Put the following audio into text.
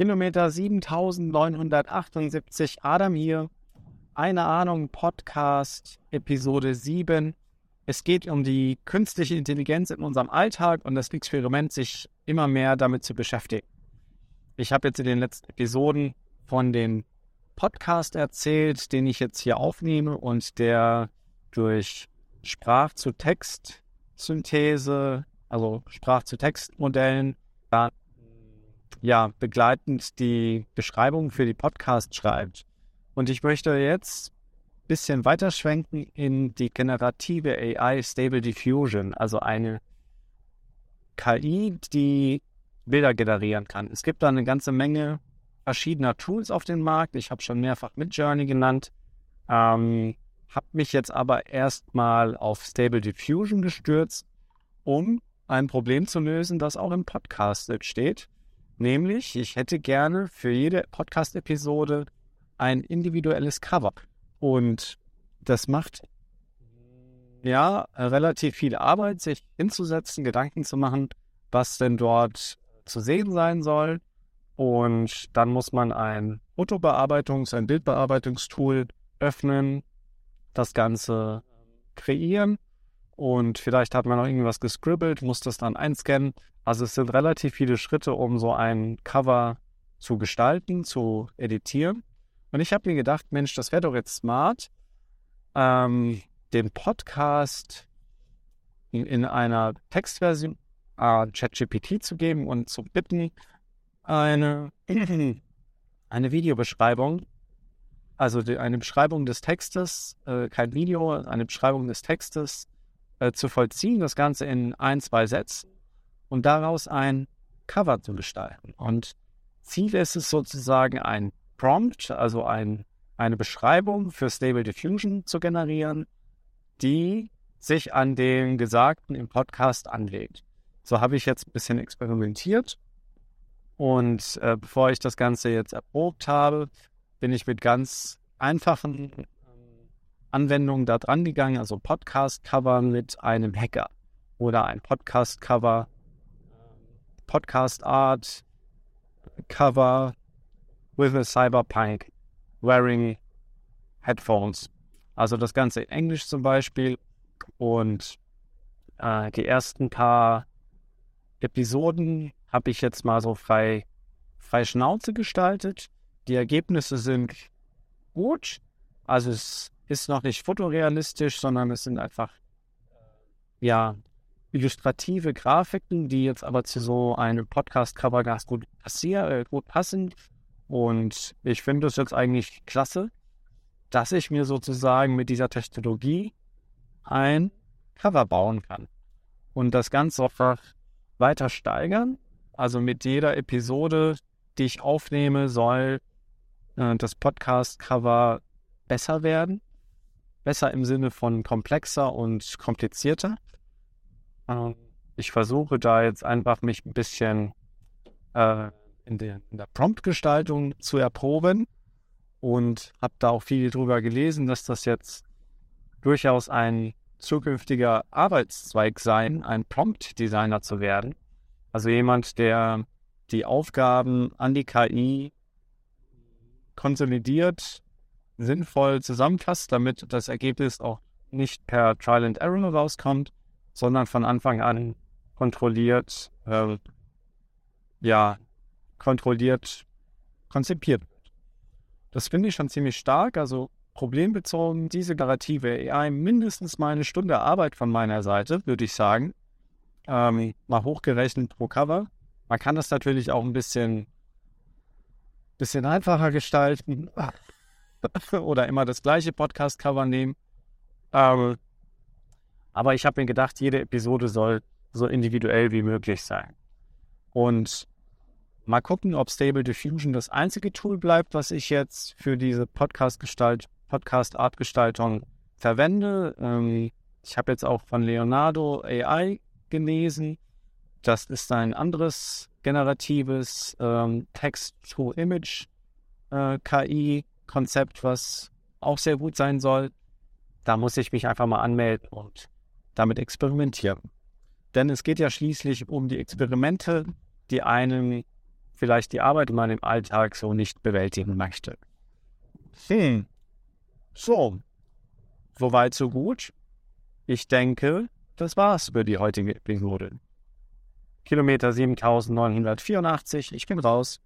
Kilometer 7978, Adam hier. Eine Ahnung, Podcast, Episode 7. Es geht um die künstliche Intelligenz in unserem Alltag und das Experiment, sich immer mehr damit zu beschäftigen. Ich habe jetzt in den letzten Episoden von dem Podcast erzählt, den ich jetzt hier aufnehme und der durch Sprach-zu-Text-Synthese, also Sprach-zu-Text-Modellen, ja, begleitend die Beschreibung für die Podcast schreibt. Und ich möchte jetzt ein bisschen weiterschwenken in die generative AI Stable Diffusion, also eine KI, die Bilder generieren kann. Es gibt da eine ganze Menge verschiedener Tools auf dem Markt. Ich habe schon mehrfach Midjourney genannt. Ähm, habe mich jetzt aber erstmal auf Stable Diffusion gestürzt, um ein Problem zu lösen, das auch im Podcast steht. Nämlich, ich hätte gerne für jede Podcast-Episode ein individuelles Cover. Und das macht ja relativ viel Arbeit, sich hinzusetzen, Gedanken zu machen, was denn dort zu sehen sein soll. Und dann muss man ein Fotobearbeitungs-, ein Bildbearbeitungstool öffnen, das Ganze kreieren und vielleicht hat man noch irgendwas gescribbelt, muss das dann einscannen. Also es sind relativ viele Schritte, um so ein Cover zu gestalten, zu editieren. Und ich habe mir gedacht, Mensch, das wäre doch jetzt smart, ähm, den Podcast in, in einer Textversion äh, ChatGPT zu geben und zu bitten, eine, eine Videobeschreibung also die, eine Beschreibung des Textes, äh, kein Video, eine Beschreibung des Textes äh, zu vollziehen, das Ganze in ein, zwei Sätzen und daraus ein Cover zu gestalten. Und Ziel ist es sozusagen ein Prompt, also ein, eine Beschreibung für Stable Diffusion zu generieren, die sich an dem Gesagten im Podcast anlegt. So habe ich jetzt ein bisschen experimentiert. Und äh, bevor ich das Ganze jetzt erprobt habe, bin ich mit ganz einfachen Anwendungen da dran gegangen, also Podcast-Cover mit einem Hacker oder ein Podcast-Cover, Podcast-Art, Cover with a Cyberpunk wearing Headphones. Also das Ganze in Englisch zum Beispiel und äh, die ersten paar Episoden habe ich jetzt mal so frei, frei Schnauze gestaltet die Ergebnisse sind gut. Also es ist noch nicht fotorealistisch, sondern es sind einfach ja illustrative Grafiken, die jetzt aber zu so einem Podcast-Cover ganz gut, passier, äh, gut passen. Und ich finde es jetzt eigentlich klasse, dass ich mir sozusagen mit dieser Technologie ein Cover bauen kann und das Ganze einfach weiter steigern. Also mit jeder Episode, die ich aufnehme, soll äh, das Podcast-Cover besser werden. Besser im Sinne von komplexer und komplizierter. Ähm, ich versuche da jetzt einfach mich ein bisschen äh, in, der, der Prompt-Gestaltung zu erproben und habe da auch viel drüber gelesen, dass das jetzt durchaus ein zukünftiger Arbeitszweig sein, ein Prompt-Designer zu werden. Also jemand, der die Aufgaben an die KI konsolidiert, sinnvoll zusammenfasst, damit das Ergebnis auch nicht per Trial and Error rauskommt, sondern von Anfang an kontrolliert, äh, ja, kontrolliert konzipiert wird. Das finde ich schon ziemlich stark. Also problembezogen, diese generative AI mindestens mal eine Stunde Arbeit von meiner Seite, würde ich sagen. Ähm, mal hochgerechnet pro Cover. Man kann das natürlich auch ein bisschen bisschen einfacher gestalten oder immer das gleiche Podcast-Cover nehmen. Ähm, aber ich habe mir gedacht, jede Episode soll so individuell wie möglich sein. Und mal gucken, ob Stable Diffusion das einzige Tool bleibt, was ich jetzt für diese Podcast-Gestalt, Podcast-Art-Gestaltung verwende. Ähm, ich habe jetzt auch von Leonardo AI gelesen. Das ist ein anderes generatives ähm, Text-to-Image-KI-Konzept, äh, was auch sehr gut sein soll. Da muss ich mich einfach mal anmelden und damit experimentieren. Denn es geht ja schließlich um die Experimente, die einem vielleicht die Arbeit in meinem Alltag so nicht bewältigen möchte. Hm. So. Soweit, so gut. Ich denke, das war's für die heutige Episode. Kilometer 7984, ich bin raus.